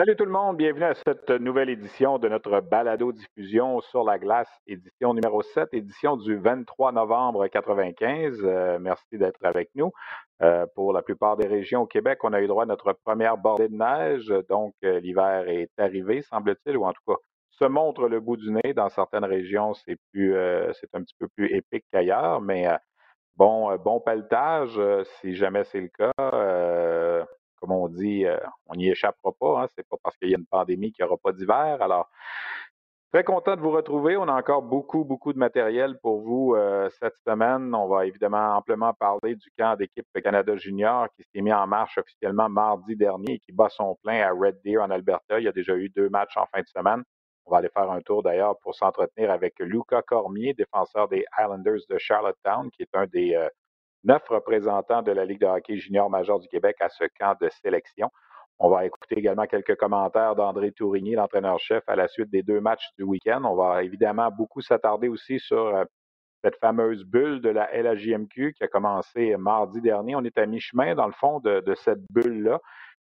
Salut tout le monde, bienvenue à cette nouvelle édition de notre balado-diffusion sur la glace, édition numéro 7, édition du 23 novembre 95. Euh, merci d'être avec nous. Euh, pour la plupart des régions au Québec, on a eu droit à notre première bordée de neige, donc euh, l'hiver est arrivé, semble-t-il, ou en tout cas se montre le bout du nez. Dans certaines régions, c'est un petit peu plus épique qu'ailleurs, mais bon, bon pelletage, si jamais c'est le cas on dit, euh, on n'y échappera pas. Hein. C'est pas parce qu'il y a une pandémie qu'il n'y aura pas d'hiver. Alors, très content de vous retrouver. On a encore beaucoup, beaucoup de matériel pour vous euh, cette semaine. On va évidemment amplement parler du camp d'équipe Canada Junior qui s'est mis en marche officiellement mardi dernier et qui bat son plein à Red Deer en Alberta. Il y a déjà eu deux matchs en fin de semaine. On va aller faire un tour d'ailleurs pour s'entretenir avec Luca Cormier, défenseur des Islanders de Charlottetown, qui est un des euh, neuf représentants de la Ligue de hockey junior majeur du Québec à ce camp de sélection. On va écouter également quelques commentaires d'André Tourigny, l'entraîneur-chef, à la suite des deux matchs du week-end. On va évidemment beaucoup s'attarder aussi sur euh, cette fameuse bulle de la LHJMQ qui a commencé mardi dernier. On est à mi-chemin, dans le fond, de, cette bulle-là.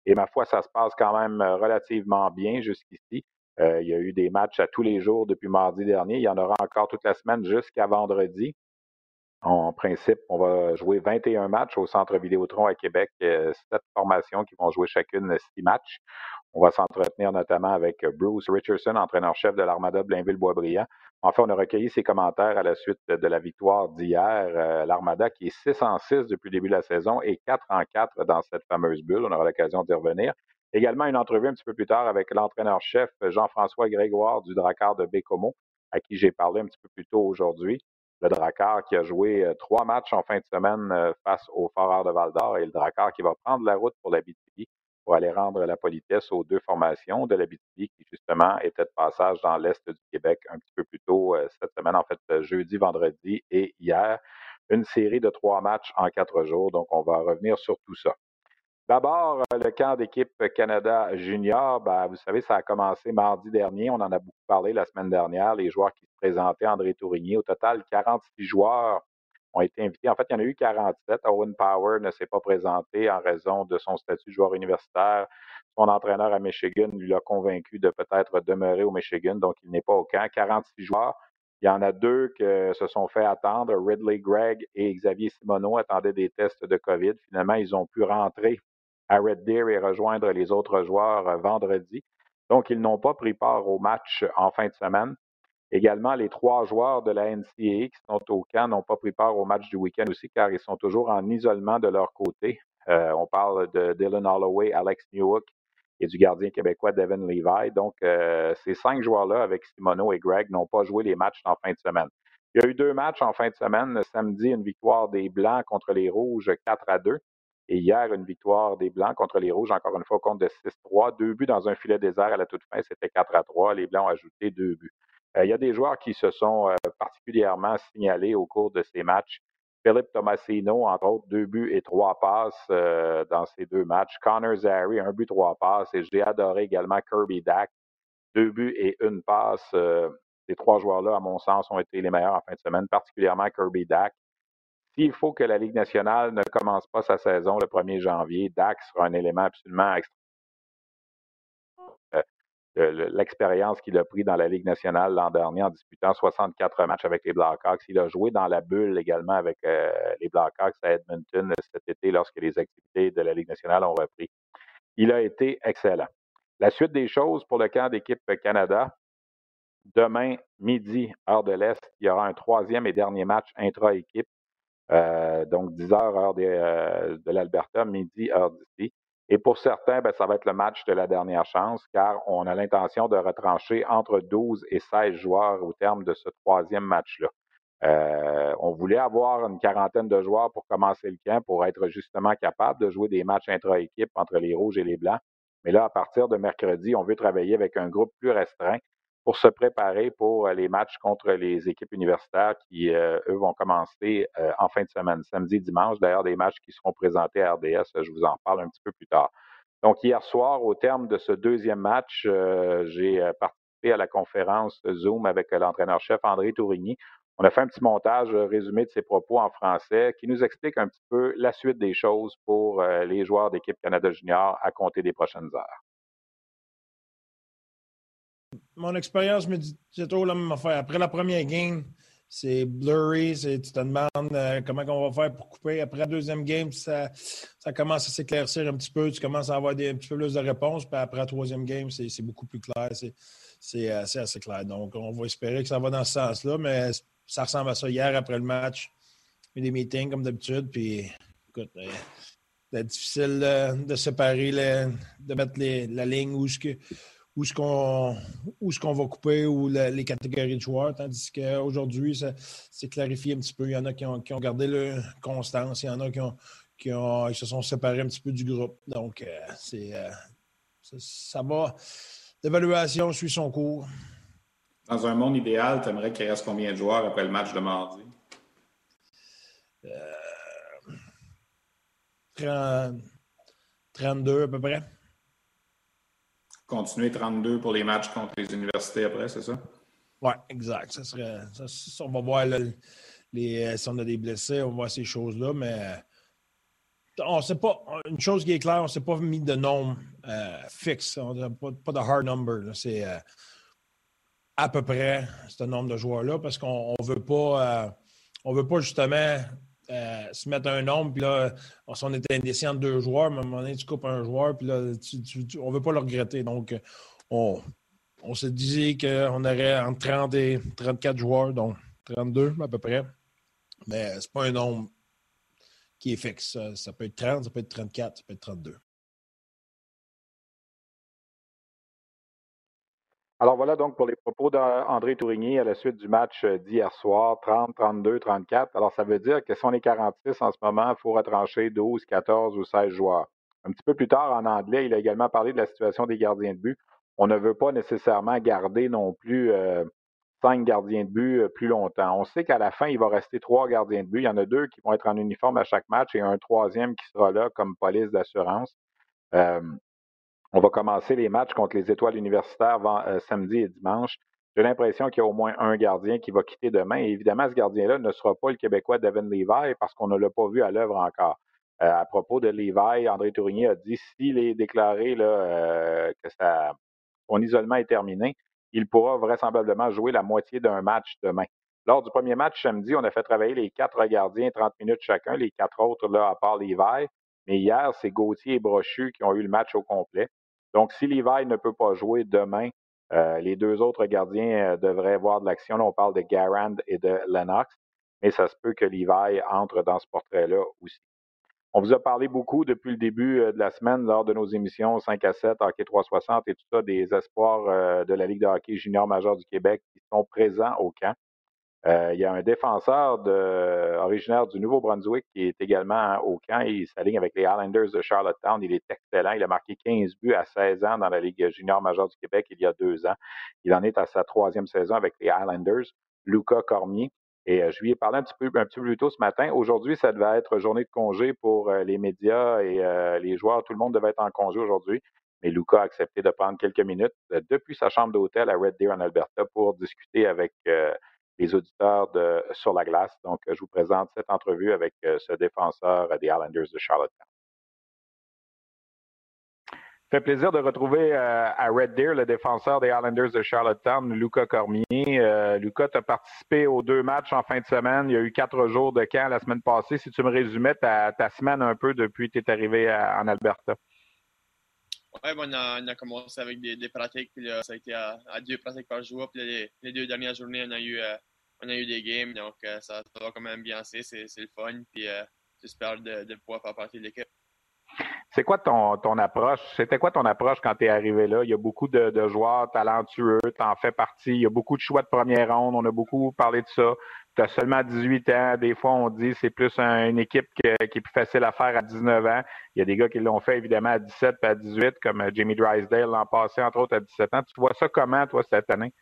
Et ma foi, ça se passe quand même euh, relativement bien jusqu'ici. Euh, il y a eu des matchs à tous les jours depuis mardi dernier. Il y en aura encore toute la semaine jusqu'à vendredi. En principe, on va jouer 21 matchs au Centre Vidéotron à Québec, euh, sept formations qui vont jouer chacune six matchs. On va s'entretenir notamment avec Bruce Richardson, entraîneur-chef de l'Armada Blainville-Boisbriand. Enfin, on a recueilli ses commentaires à la suite de la victoire d'hier. Euh, L'Armada qui est 6 en 6 depuis le début de la saison et 4 en 4 dans cette fameuse bulle. On aura l'occasion d'y revenir. Également, une entrevue un petit peu plus tard avec l'entraîneur-chef Jean-François Grégoire du Dracar de Bécomo, à qui j'ai parlé un petit peu plus tôt aujourd'hui le Drakkar qui a joué euh, trois matchs en fin de semaine euh, face au Foreur de Val-d'Or et le Drakkar qui va prendre la route pour la BTV pour aller rendre la politesse aux deux formations de la BTV qui justement étaient de passage dans l'Est du Québec un petit peu plus tôt euh, cette semaine, en fait jeudi, vendredi et hier. Une série de trois matchs en quatre jours, donc on va revenir sur tout ça. D'abord, le camp d'équipe Canada Junior, ben, vous savez, ça a commencé mardi dernier. On en a beaucoup parlé la semaine dernière. Les joueurs qui présenté André Tourigny. Au total, 46 joueurs ont été invités. En fait, il y en a eu 47. Owen Power ne s'est pas présenté en raison de son statut de joueur universitaire. Son entraîneur à Michigan lui l'a convaincu de peut-être demeurer au Michigan, donc il n'est pas au camp. 46 joueurs. Il y en a deux qui se sont fait attendre. Ridley Gregg et Xavier Simoneau attendaient des tests de COVID. Finalement, ils ont pu rentrer à Red Deer et rejoindre les autres joueurs euh, vendredi. Donc, ils n'ont pas pris part au match en fin de semaine. Également, les trois joueurs de la NCAA qui sont au camp n'ont pas pris part au match du week-end aussi, car ils sont toujours en isolement de leur côté. Euh, on parle de Dylan Holloway, Alex Newhook et du gardien québécois Devin Levi. Donc, euh, ces cinq joueurs-là, avec Simono et Greg, n'ont pas joué les matchs en fin de semaine. Il y a eu deux matchs en fin de semaine. Samedi, une victoire des Blancs contre les Rouges 4 à 2. Et hier, une victoire des Blancs contre les Rouges, encore une fois, contre de 6-3. Deux buts dans un filet désert à la toute fin, c'était 4 à 3. Les Blancs ont ajouté deux buts. Euh, il y a des joueurs qui se sont euh, particulièrement signalés au cours de ces matchs. Philippe Tomasino, entre autres, deux buts et trois passes euh, dans ces deux matchs. Connor Zary, un but, trois passes. Et j'ai adoré également Kirby Dack, deux buts et une passe. ces trois joueurs-là, à mon sens, ont été les meilleurs en fin de semaine, particulièrement Kirby Dack. S'il faut que la Ligue nationale ne commence pas sa saison le 1er janvier, Dak sera un élément absolument extraordinaire l'expérience qu'il a pris dans la Ligue nationale l'an dernier en disputant 64 matchs avec les Blackhawks. Il a joué dans la bulle également avec euh, les Blackhawks à Edmonton cet été lorsque les activités de la Ligue nationale ont repris. Il a été excellent. La suite des choses pour le camp d'équipe Canada, demain midi, heure de l'Est, il y aura un troisième et dernier match intra-équipe. Donc 10 heures, heure de l'Alberta, midi, heure d'ici. Et pour certains, ben, ça va être le match de la dernière chance, car on a l'intention de retrancher entre 12 et 16 joueurs au terme de ce troisième match-là. Euh, on voulait avoir une quarantaine de joueurs pour commencer le camp, pour être justement capable de jouer des matchs intra-équipe entre les rouges et les blancs. Mais là, à partir de mercredi, on veut travailler avec un groupe plus restreint pour se préparer pour les matchs contre les équipes universitaires qui, euh, eux, vont commencer euh, en fin de semaine, samedi, dimanche. D'ailleurs, des matchs qui seront présentés à RDS, je vous en parle un petit peu plus tard. Donc, hier soir, au terme de ce deuxième match, j'ai participé à la conférence Zoom avec l'entraîneur-chef André Tourigny on a fait un petit montage euh, résumé de ses propos en français qui nous explique un petit peu la suite des choses pour euh, les joueurs d'équipe Canada Junior à compter des prochaines heures. Mon expérience me dit toujours la même affaire. Après la première game, c'est blurry, tu te demandes euh, comment on va faire pour couper. Après la deuxième game, ça, commence à s'éclaircir un petit peu, tu commences à avoir des, un petit peu plus de réponses. Puis après la troisième game, c'est beaucoup plus clair, c'est assez clair. Donc, on va espérer que ça va dans ce sens-là, mais ça ressemble à ça hier après le match. Des meetings comme d'habitude. Puis, écoute, c'est euh, difficile de séparer, de mettre la ligne où ce où ce qu'on ce qu'on va couper ou les catégories de joueurs, tandis qu'aujourd'hui, c'est clarifié un petit peu. Il y en a qui ont, qui ont gardé leur constance, il y en a qui, ont, qui, ont, se sont séparés un petit peu du groupe. Donc, euh, c'est euh, ça va. L'évaluation suit son cours. Dans un monde idéal, tu aimerais qu'il reste combien de joueurs après le match de mardi? 32 euh, à peu près. Continuer 32 pour les matchs contre les universités après, c'est ça? Oui, exact. Ça serait, on va voir les, euh, si on a des blessés, on va voir ces choses-là, mais on sait pas. Une chose qui est claire, on ne s'est pas mis de nombre euh, fixe. On n'a pas, de hard number. C'est à peu près ce nombre de joueurs-là parce qu'on ne veut pas euh, veut pas justement euh, se mettre un nombre, puis là, si on était indécis entre deux joueurs, à un moment donné, tu coupes un joueur, puis là, on ne veut pas le regretter. Donc, on, on se disait qu'on aurait entre 30 et 34 joueurs, donc 32 à peu près. Mais ce n'est pas un nombre qui est fixe. ça peut être 30, ça peut être 34, ça peut être 32. Alors voilà donc pour les propos d'André Tourigny à la suite du match euh, d'hier soir, 30, 32, 34. Alors ça veut dire que si on est 46 en ce moment, il faut retrancher 12, 14 ou 16 joueurs. Un petit peu plus tard en anglais, il a également parlé de la situation des gardiens de but. On ne veut pas nécessairement garder non plus euh, cinq gardiens de but euh, plus longtemps. On sait qu'à la fin, il va rester trois gardiens de but. Il y en a deux qui vont être en uniforme à chaque match et un troisième qui sera là comme police d'assurance. On va commencer les matchs contre les étoiles universitaires euh, samedi et dimanche. J'ai l'impression qu'il y a au moins un gardien qui va quitter demain. Et évidemment, ce gardien-là ne sera pas le Québécois Devin Levi parce qu'on ne l'a pas vu à l'œuvre encore. Euh, à propos de Levi, André Tourigny a dit s'il est déclaré là, euh, que son isolement est terminé, il pourra vraisemblablement jouer la moitié d'un match demain. Lors du premier match samedi, on a fait travailler les quatre gardiens 30 minutes chacun, les quatre autres là, à part Levi. Mais hier, c'est Gauthier et Brochu qui ont eu le match au complet. Donc, si Levi ne peut pas jouer demain, euh, les deux autres gardiens euh, devraient voir de l'action. on parle de Garand et de Lennox, mais ça se peut que Levi entre dans ce portrait-là aussi. On vous a parlé beaucoup depuis le début euh, de la semaine lors de nos émissions 5 à 7, Hockey 360 et tout ça, des espoirs de la Ligue de hockey junior majeur du Québec qui sont présents au camp. Euh, il y a un défenseur originaire du Nouveau-Brunswick qui est également au camp. Il s'aligne avec les Islanders de Charlottetown. Il est excellent. Il a marqué 15 buts à 16 ans dans la Ligue junior majeure du Québec il y a deux ans. Il en est à sa troisième saison avec les Islanders. Luca Cormier. Et euh, je lui ai parlé un petit, peu, un petit peu plus tôt ce matin. Aujourd'hui, ça devait être journée de congé pour euh, les médias et les joueurs. Tout le monde devait être en congé aujourd'hui. Mais Luca a accepté de prendre quelques minutes depuis sa chambre d'hôtel à Red Deer en Alberta pour discuter avec les auditeurs de Sur la glace. Donc, je vous présente cette entrevue avec euh, ce défenseur des Islanders de Charlottetown. Ça fait plaisir de retrouver euh, à Red Deer le défenseur des Islanders de Charlottetown, Luca Cormier. Euh, Luca, tu as participé aux deux matchs en fin de semaine. Il y a eu quatre jours de camp la semaine passée. Si tu me résumais ta, semaine un peu depuis que tu es arrivé en Alberta. Oui, on, a, commencé avec des, pratiques, puis là, ça a été à, deux pratiques par jour. Puis les, deux dernières journées, on a eu, euh, on a eu des games, donc euh, ça, va quand même bien, c'est le fun. Puis j'espère de, de, pouvoir faire partie de l'équipe. C'est quoi ton, approche? C'était quoi ton approche quand tu es arrivé là? Il y a beaucoup de, joueurs talentueux, tu en fais partie. Il y a beaucoup de choix de première ronde. On a beaucoup parlé de ça. Tu as seulement 18 ans. Des fois, on dit c'est plus une équipe qui est plus facile à faire à 19 ans. Il y a des gars qui l'ont fait évidemment à 17 et à 18, comme euh, Jamie Drysdale l'an passé, entre autres, à 17 ans. Tu vois ça comment, toi, cette année?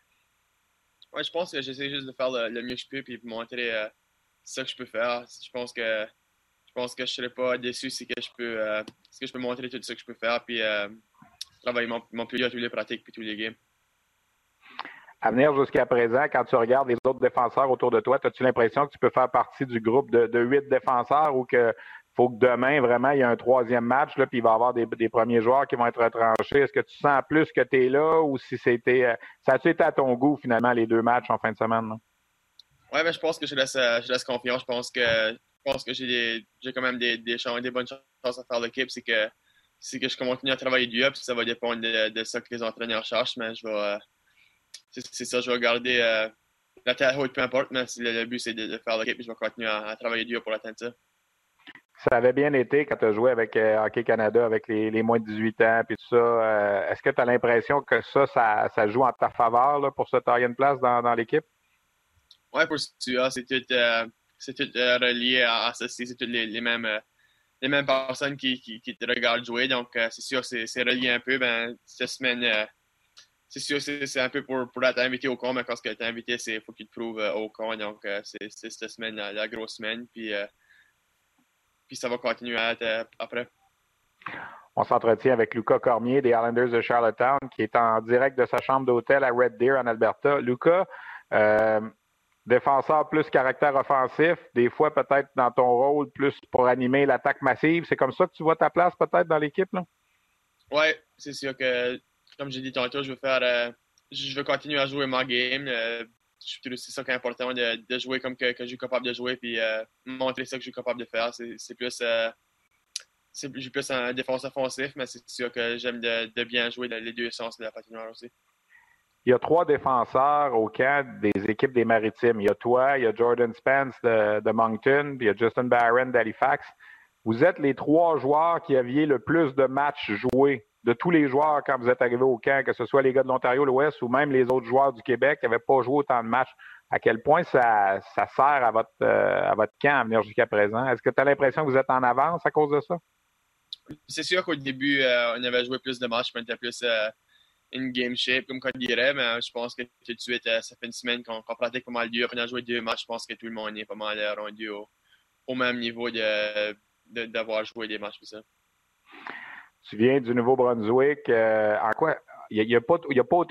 Oui, je pense que j'essaie juste de faire le, mieux que je peux puis montrer euh, ce que je peux faire. Je pense que je pense que je ne serais pas déçu si que je peux, euh, que je peux montrer tout ce que je peux faire, puis euh, travailler mon, mon plus à tous les pratiques puis tous les games. À venir jusqu'à présent, quand tu regardes les autres défenseurs autour de toi, as-tu l'impression que tu peux faire partie du groupe de, huit défenseurs ou que faut que demain, vraiment, il y a un troisième match, là, puis il va y avoir des, premiers joueurs qui vont être retranchés? Est-ce que tu sens plus que tu es là ou si c'était. Euh, ça a-tu été à ton goût, finalement, les deux matchs en fin de semaine? Oui, ben, je pense que je laisse, je laisse confiance. Je pense que pense que j'ai quand même des, des, des bonnes chances à faire l'équipe. C'est que, que je continue à travailler du up, ça va dépendre de, de ce que les entraîneurs cherchent, mais je vais. Euh, c'est ça, je vais garder euh, la tête haute, peu importe, mais le, but c'est de, faire l'équipe et je vais continuer à, travailler dur pour atteindre ça. Ça avait bien été quand tu as joué avec euh, Hockey Canada, avec les, les, moins de 18 ans et tout ça. Est-ce que tu as l'impression que ça, ça, joue en ta faveur là, pour se tailler une place dans, dans l'équipe? Oui, pour ça, c'est tout c'est tout euh, relié à, ça. C'est toutes les, mêmes, euh, les mêmes personnes qui, qui, te regardent jouer. Donc, euh, c'est sûr, c'est relié un peu. Ben, cette semaine, c'est sûr, c'est un peu pour, pour être invité au camp, mais quand tu es invité, il faut qu'il te prouve au camp. Donc, c'est cette semaine, la, grosse semaine. Puis, puis ça va continuer à être après. On s'entretient avec Lucas Cormier des Islanders de Charlottetown, qui est en direct de sa chambre d'hôtel à Red Deer en Alberta. Lucas, défenseur plus caractère offensif, des fois peut-être dans ton rôle plus pour animer l'attaque massive. C'est comme ça que tu vois ta place peut-être dans l'équipe? Oui, c'est sûr que, comme j'ai dit tantôt, je veux faire euh, je veux continuer à jouer ma game. Euh, c'est ça qui est important, de, jouer comme que, je suis capable de jouer puis euh, montrer ça que je suis capable de faire. C'est plus c'est plus un défenseur offensif, mais c'est sûr que j'aime de, bien jouer dans les deux sens de la patinoire aussi il y a trois défenseurs au camp des équipes des Maritimes. Il y a toi, il y a Jordan Spence de, Moncton, puis il y a Justin Barron d'Halifax. Vous êtes les trois joueurs qui aviez le plus de matchs joués de tous les joueurs quand vous êtes arrivés au camp, que ce soit les gars de l'Ontario, l'Ouest ou même les autres joueurs du Québec qui n'avaient pas joué autant de matchs. À quel point ça, sert à votre, euh, à votre camp à venir jusqu'à présent? Est-ce que tu as l'impression que vous êtes en avance à cause de ça? C'est sûr qu'au début, euh, on avait joué plus de matchs, on était plus euh, une game shape, comme on dirait, mais euh, je pense que tout de suite, euh, ça fait une semaine qu'on pratique pas mal dur. On a joué deux matchs, je pense que tout le monde est pas mal euh, rendu au, au même niveau d'avoir de, joué des matchs ça. Tu viens du Nouveau-Brunswick. en quoi il n'y a, pas, y a pas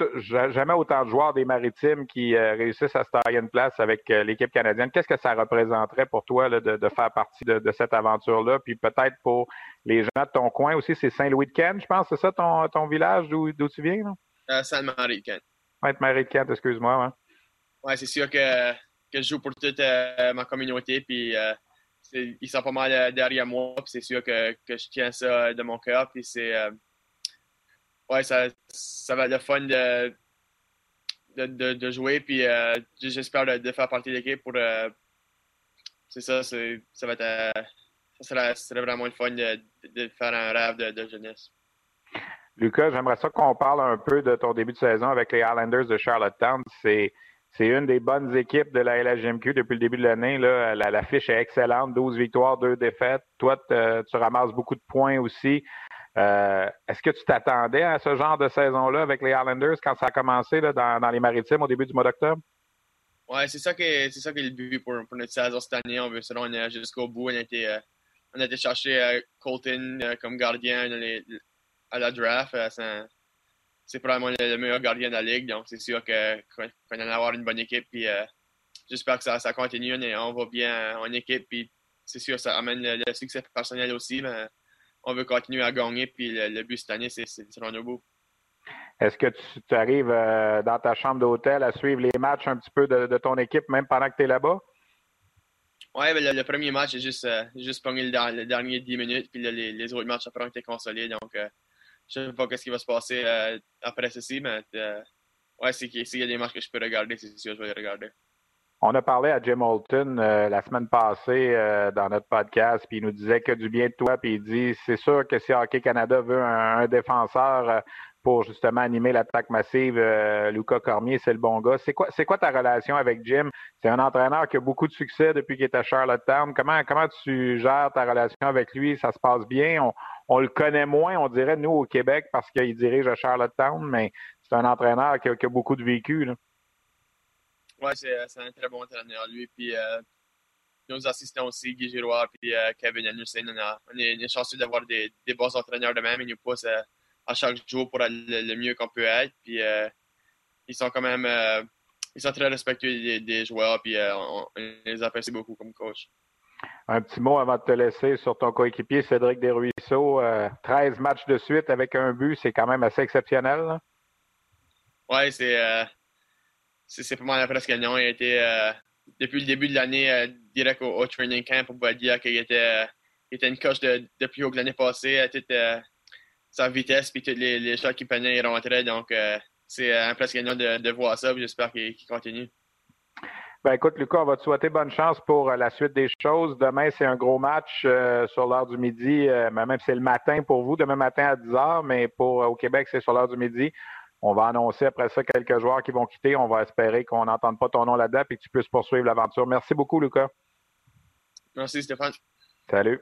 jamais autant de joueurs des Maritimes qui euh, réussissent à se tailler une place avec euh, l'équipe canadienne. Qu'est-ce que ça représenterait pour toi de, faire partie de, cette aventure-là? Puis peut-être pour les gens de ton coin aussi, c'est Saint-Louis-de-Kent, je pense, c'est ça ton, ton village d'où tu viens? Euh, Sainte-Marie-de-Kent. Sainte-Marie-de-Kent, excuse-moi. Ouais, ouais c'est sûr que, que, je joue pour toute ma communauté. Puis ils sont pas mal derrière moi. Puis c'est sûr que, que, je tiens ça de mon cœur. Puis c'est ouais, ça, ça va être fun de, jouer. Puis euh, j'espère de, faire partie de l'équipe pour. Euh, c'est ça, ça va être. Euh, vraiment le fun de, faire un rêve de, jeunesse. Lucas, j'aimerais ça qu'on parle un peu de ton début de saison avec les Islanders de Charlottetown. C'est. Une des bonnes équipes de la LHGMQ depuis le début de l'année. La, la, fiche est excellente, 12 victoires, 2 défaites. Toi, tu ramasses beaucoup de points aussi. Euh, est-ce que tu t'attendais à ce genre de saison-là avec les Islanders quand ça a commencé dans, les Maritimes au début du mois d'octobre? Oui, c'est ça qui est, ça le but pour, notre saison cette année. On veut se rendre jusqu'au bout. On a été, euh, on chercher euh, Colton comme gardien à la draft. c'est probablement le, meilleur gardien de la ligue. Donc, c'est sûr qu'on va avoir une bonne équipe. Puis, j'espère que ça, ça continue. On, va bien en équipe. Puis, c'est sûr, ça amène le, succès personnel aussi. Mais on veut continuer à gagner. Puis le, but cette année, c'est de rendre au bout. Est-ce que tu, arrives euh, dans ta chambre d'hôtel à suivre les matchs un petit peu de, ton équipe, même pendant que tu es là-bas? Oui, ben, le, premier match, j'ai juste, euh, juste pogné le, dernier 10 minutes, puis les, autres matchs après ont été consolés. Donc, euh, je sais pas ce qui va se passer après ceci, mais ouais, s'il y a des matchs que je peux regarder, c'est sûr, je vais les regarder. On a parlé à Jim Holton la semaine passée dans notre podcast, puis il nous disait que du bien de toi, puis il dit c'est sûr que si Hockey Canada veut un défenseur pour justement animer l'attaque massive. Euh, Lucas Cormier, c'est le bon gars. C'est quoi, c'est quoi ta relation avec Jim? C'est un entraîneur qui a beaucoup de succès depuis qu'il est à Charlottetown. Comment, comment tu gères ta relation avec lui? Ça se passe bien? On, le connaît moins, on dirait, nous, au Québec, parce qu'il dirige à Charlottetown, mais c'est un entraîneur qui a, beaucoup de vécu. Oui, c'est, un très bon entraîneur, lui. Puis, euh, nos assistants aussi, Guy Giroir et euh, Kevin Anderson, on, est, chanceux d'avoir des, bons entraîneurs de même. Ils nous poussent à chaque jour pour aller le mieux qu'on peut être. Puis euh, ils sont quand même euh, ils sont très respectueux des, joueurs, puis euh, on, les apprécie beaucoup comme coach. Un petit mot avant de te laisser sur ton coéquipier Cédric Desruisseaux. 13 matchs de suite avec un but, c'est quand même assez exceptionnel. Oui, c'est c'est pas mal presque gagnant. Il a été depuis le début de l'année direct au, training camp. On va dire qu'il était, était une coche de, plus haut que l'année passée. Il était, sa vitesse, puis tous les, les qui prenaient, ils rentraient. Donc, euh, c'est impressionnant de, de, voir ça, j'espère qu'il continue. Ben écoute, Lucas, on va te souhaiter bonne chance pour euh, la suite des choses. Demain, c'est un gros match euh, sur l'heure du midi, même si c'est le matin pour vous, demain matin à 10 h, mais pour au Québec, c'est sur l'heure du midi. On va annoncer après ça quelques joueurs qui vont quitter. On va espérer qu'on n'entende pas ton nom là-dedans et que tu puisses poursuivre l'aventure. Merci beaucoup, Lucas. Merci, Stéphane. Salut.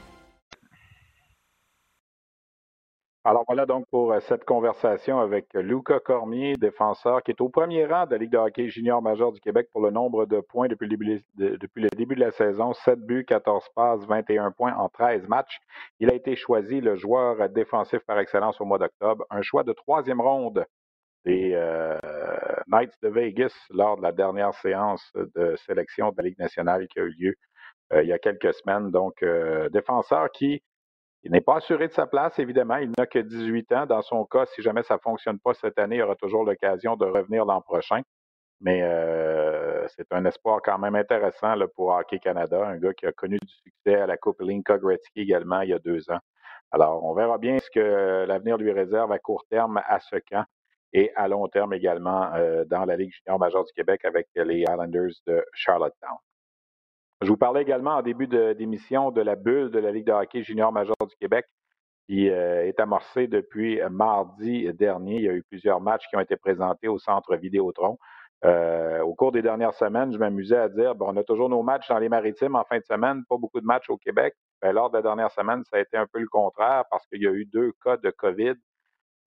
Alors voilà donc pour euh, cette conversation avec Luca Cormier, défenseur qui est au premier rang de la Ligue de hockey junior majeur du Québec pour le nombre de points depuis le début de, la saison. 7 buts, 14 passes, 21 points en 13 matchs. Il a été choisi le joueur défensif par excellence au mois d'octobre. Un choix de troisième ronde des euh, Knights de Vegas lors de la dernière séance de sélection de la Ligue nationale qui a eu lieu euh, il y a quelques semaines. Donc, défenseur qui il n'est pas assuré de sa place, évidemment. Il n'a que 18 ans. Dans son cas, si jamais ça ne fonctionne pas cette année, il aura toujours l'occasion de revenir l'an prochain. Mais euh, c'est un espoir quand même intéressant là, pour Hockey Canada, un gars qui a connu du succès à la Coupe Linka Gretzky également il y a deux ans. Alors, on verra bien ce que l'avenir lui réserve à court terme à ce camp et à long terme également euh, dans la Ligue junior majeure du Québec avec les Islanders de Charlottetown. Je vous parlais également en début d'émission de, la bulle de la Ligue de hockey junior major du Québec qui euh, est amorcée depuis mardi dernier. Il y a eu plusieurs matchs qui ont été présentés au centre Vidéotron. Euh, au cours des dernières semaines, je m'amusais à dire, bon, on a toujours nos matchs dans les maritimes en fin de semaine, pas beaucoup de matchs au Québec. Ben, lors de la dernière semaine, ça a été un peu le contraire parce qu'il y a eu deux cas de COVID,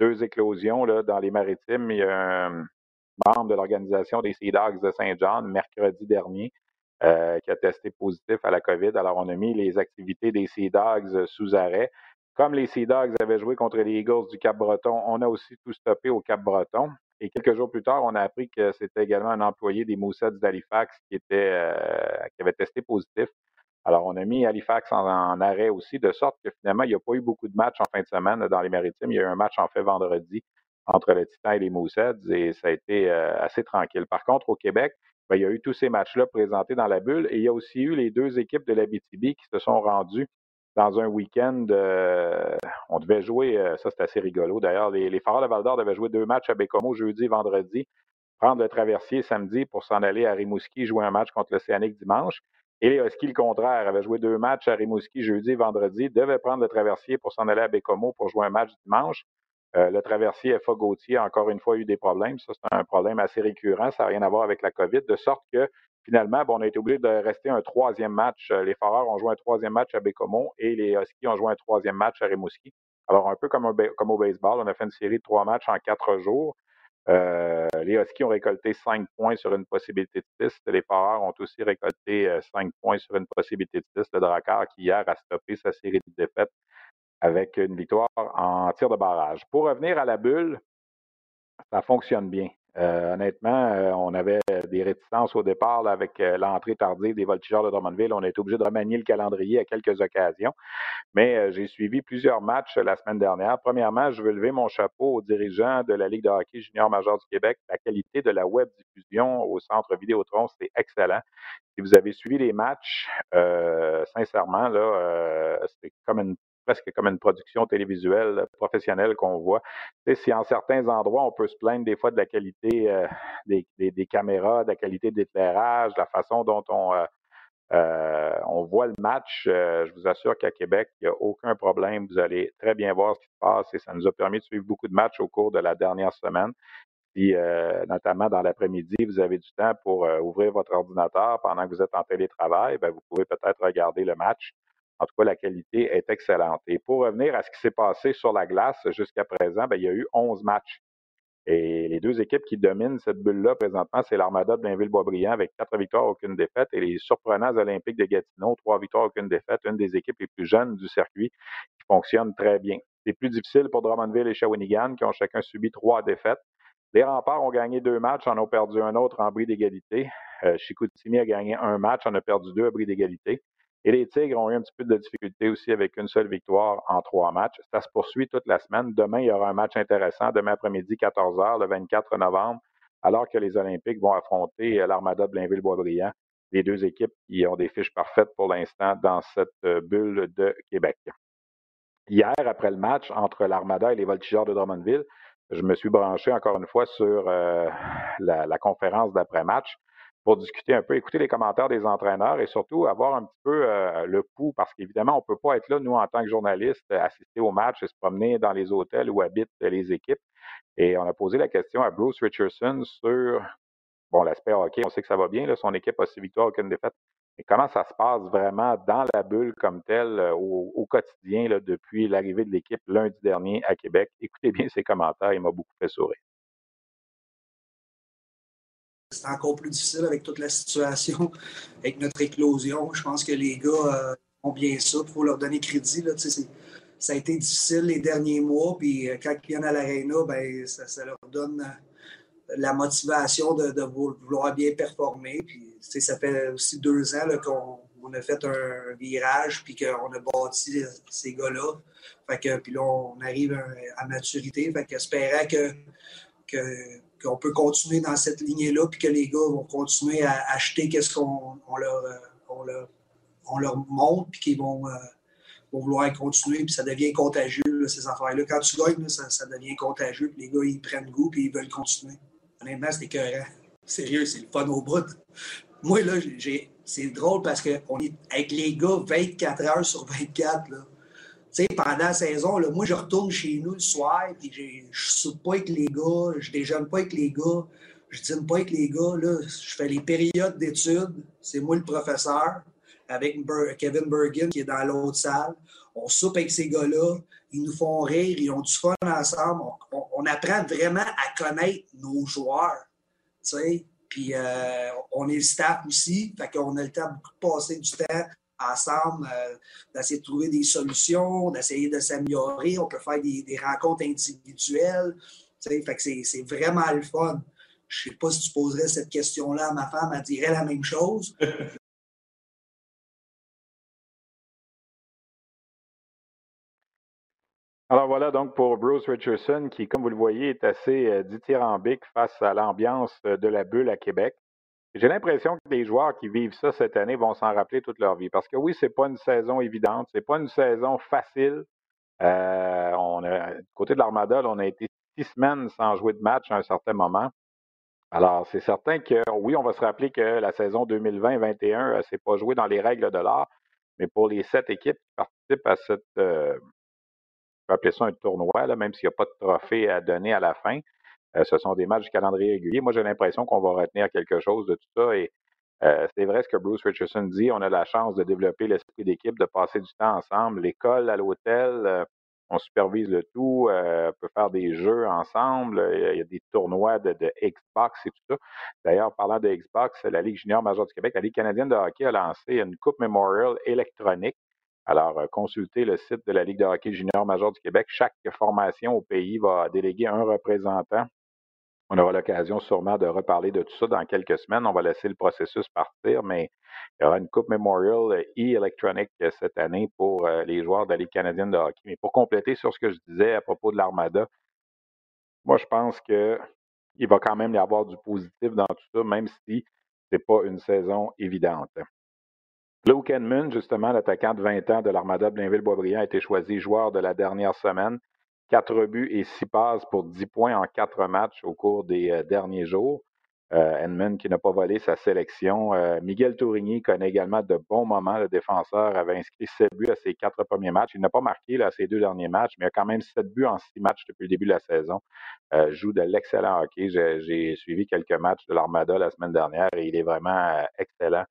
deux éclosions là, dans les maritimes. Il y a un membre de l'organisation des Sea Dogs de Saint-Jean mercredi dernier euh, qui a testé positif à la COVID. Alors, on a mis les activités des Sea Dogs sous arrêt. Comme les Sea Dogs avaient joué contre les Eagles du Cap-Breton, on a aussi tout stoppé au Cap-Breton. Et quelques jours plus tard, on a appris que c'était également un employé des Moussets d'Halifax qui, euh, avait testé positif. Alors, on a mis Halifax en, arrêt aussi, de sorte que finalement, il n'y a pas eu beaucoup de matchs en fin de semaine dans les Maritimes. Il y a eu un match en fait vendredi entre le Titan et les Moussets et ça a été euh, assez tranquille. Par contre, au Québec, ben, il y a eu tous ces matchs-là présentés dans la bulle et il y a aussi eu les deux équipes de la BTB qui se sont rendues dans un week-end. Euh, on devait jouer, euh, ça c'est assez rigolo. D'ailleurs, les, les de Val d'Or devaient jouer deux matchs à Bécomo jeudi et vendredi, prendre le traversier samedi pour s'en aller à Rimouski jouer un match contre l'Océanique dimanche. Et les Huskies, le contraire, avaient joué deux matchs à Rimouski jeudi et vendredi, devaient prendre le traversier pour s'en aller à Bécomo pour jouer un match dimanche. Euh, le traversier FA Gauthier, encore une fois, eu des problèmes. Ça, c'est un problème assez récurrent. Ça n'a rien à voir avec la COVID, de sorte que finalement, bon, on a été obligé de rester un troisième match. Euh, les Foreurs ont joué un troisième match à Bécomo et les Huskies ont joué un troisième match à Rimouski. Alors, un peu comme, au baseball, on a fait une série de trois matchs en quatre jours. Euh, les Huskies ont récolté cinq points sur une possibilité de piste. Les Foreurs ont aussi récolté cinq points sur une possibilité de piste. Le Drakkar, qui hier a stoppé sa série de défaites avec une victoire en tir de barrage. Pour revenir à la bulle, ça fonctionne bien. Euh, honnêtement, euh, on avait des réticences au départ avec euh, l'entrée tardive des voltigeurs de Drummondville. On a été obligé de remanier le calendrier à quelques occasions. Mais j'ai suivi plusieurs matchs la semaine dernière. Premièrement, je veux lever mon chapeau aux dirigeants de la Ligue de hockey junior major du Québec. La qualité de la web diffusion au centre Vidéotron, c'est excellent. Si vous avez suivi les matchs, sincèrement, là, c'est comme une presque comme une production télévisuelle professionnelle qu'on voit. Si en certains endroits, on peut se plaindre des fois de la qualité euh, des, caméras, de la qualité d'éclairage, de la façon dont on, euh, euh, voit le match, je vous assure qu'à Québec, il n'y a aucun problème. Vous allez très bien voir ce qui se passe et ça nous a permis de suivre beaucoup de matchs au cours de la dernière semaine. Puis, notamment dans l'après-midi, vous avez du temps pour ouvrir votre ordinateur pendant que vous êtes en télétravail, bien, vous pouvez peut-être regarder le match. En tout cas, la qualité est excellente. Et pour revenir à ce qui s'est passé sur la glace jusqu'à présent, bien, il y a eu 11 matchs. Et les deux équipes qui dominent cette bulle-là présentement, c'est l'Armada de Blainville-Boisbriand avec quatre victoires, aucune défaite, et les surprenants Olympiques de Gatineau, trois victoires, aucune défaite, une des équipes les plus jeunes du circuit qui fonctionne très bien. C'est plus difficile pour Drummondville et Shawinigan qui ont chacun subi trois défaites. Les remparts ont gagné deux matchs, en ont perdu un autre en bris d'égalité. Euh, Chicoutimi a gagné un match, en a perdu deux à bris d'égalité. Et les Tigres ont eu un petit peu de difficulté aussi avec une seule victoire en trois matchs. Ça se poursuit toute la semaine. Demain, il y aura un match intéressant, demain après-midi, 14h, le 24 novembre, alors que les Olympiques vont affronter euh, l'Armada de Blainville-Boisbriand, les deux équipes qui ont des fiches parfaites pour l'instant dans cette euh, bulle de Québec. Hier, après le match entre l'Armada et les Voltigeurs de Drummondville, je me suis branché encore une fois sur euh, la conférence d'après-match pour discuter un peu, écouter les commentaires des entraîneurs et surtout avoir un petit peu euh, le pouls, parce qu'évidemment, on ne peut pas être là, nous, en tant que journalistes, assister au match et se promener dans les hôtels où habitent les équipes. Et on a posé la question à Bruce Richardson sur bon, l'aspect hockey. On sait que ça va bien, là, son équipe a six victoires, aucune défaite. Mais comment ça se passe vraiment dans la bulle comme telle euh, au, au, quotidien là, depuis l'arrivée de l'équipe lundi dernier à Québec? Écoutez bien ses commentaires, il m'a beaucoup fait sourire c'est encore plus difficile avec toute la situation, avec notre éclosion. Je pense que les gars euh, ont bien ça. Il faut leur donner crédit. Ça a été difficile les derniers mois. Puis euh, quand ils viennent à l'Arena, ben, ça, leur donne euh, la motivation de, vouloir bien performer. Puis, ça fait aussi deux ans qu'on a fait un virage puis qu'on a bâti ces gars-là. puis là, on arrive à, maturité. Fait que, que qu'on peut continuer dans cette lignée-là, puis que les gars vont continuer à acheter qu'est-ce qu'on leur, euh, leur, on leur montre, puis qu'ils vont, euh, vont, vouloir continuer, puis ça devient contagieux, ces affaires-là. Quand tu gagnes, ça, ça, devient contagieux, puis les gars, ils prennent goût, puis ils veulent continuer. Honnêtement, c'est écœurant. Sérieux, c'est le fun au bout. Moi, là, c'est drôle parce qu'on est avec les gars 24 heures sur 24, là sais, pendant la saison, moi, je retourne chez nous le soir, puis je ne soupe pas avec les gars, je déjeune pas avec les gars, je dîne pas avec les gars. Là, je fais les périodes d'études. C'est moi le professeur, avec Kevin Bergen qui est dans l'autre salle. On soupe avec ces gars-là. Ils nous font rire, ils ont du fun ensemble. On, apprend vraiment à connaître nos joueurs. Puis euh, on est le staff aussi, fait qu'on a le temps de passer du temps ensemble, euh, d'essayer de trouver des solutions, d'essayer de s'améliorer. On peut faire des, rencontres individuelles. Fait que c'est vraiment le fun. Je ne sais pas si tu poserais cette question-là à ma femme, elle dirait la même chose. Alors voilà donc pour Bruce Richardson qui, comme vous le voyez, est assez euh, dithyrambique face à l'ambiance euh, de la bulle à Québec. J'ai l'impression que les joueurs qui vivent ça cette année vont s'en rappeler toute leur vie. Parce que oui, c'est pas une saison évidente, c'est pas une saison facile. Euh, on a, côté de l'Armada, on a été six semaines sans jouer de match à un certain moment. Alors, c'est certain que oui, on va se rappeler que la saison 2020-21 c'est pas joué dans les règles de l'art, mais pour les sept équipes qui participent à cette, euh, on appeler ça un tournoi, même s'il n'y a pas de trophée à donner à la fin, ce sont des matchs du calendrier régulier. Moi, j'ai l'impression qu'on va retenir quelque chose de tout ça. Et euh, c'est vrai ce que Bruce Richardson dit. On a la chance de développer l'esprit d'équipe, de passer du temps ensemble. L'école, à l'hôtel, euh, on supervise le tout. on peut faire des jeux ensemble. Il y a des tournois de, Xbox et tout ça. D'ailleurs, parlant de Xbox, la Ligue junior majeure du Québec, la Ligue canadienne de hockey a lancé une Coupe Memorial électronique Alors, consultez le site de la Ligue de hockey junior major du Québec. Chaque formation au pays va déléguer un représentant. On aura l'occasion sûrement de reparler de tout ça dans quelques semaines. On va laisser le processus partir, mais il y aura une Coupe Memorial e-Electronic cette année pour les joueurs de la Ligue canadienne de hockey. Mais pour compléter sur ce que je disais à propos de l'Armada, moi, je pense qu'il va quand même y avoir du positif dans tout ça, même si ce n'est pas une saison évidente. Luke Edmund, justement, l'attaquant de 20 ans de l'Armada Blainville-Boisbriand, a été choisi joueur de la dernière semaine. Quatre buts et six passes pour 10 points en quatre matchs au cours des euh, derniers jours. Euh, Edmund qui n'a pas volé sa sélection. Euh, Miguel Tourigny connaît également de bons moments. Le défenseur avait inscrit 7 buts à ses quatre premiers matchs. Il n'a pas marqué là, à ses deux derniers matchs, mais il a quand même 7 buts en six matchs depuis le début de la saison. Euh, joue de l'excellent hockey. J'ai suivi quelques matchs de l'Armada la semaine dernière et il est vraiment excellent.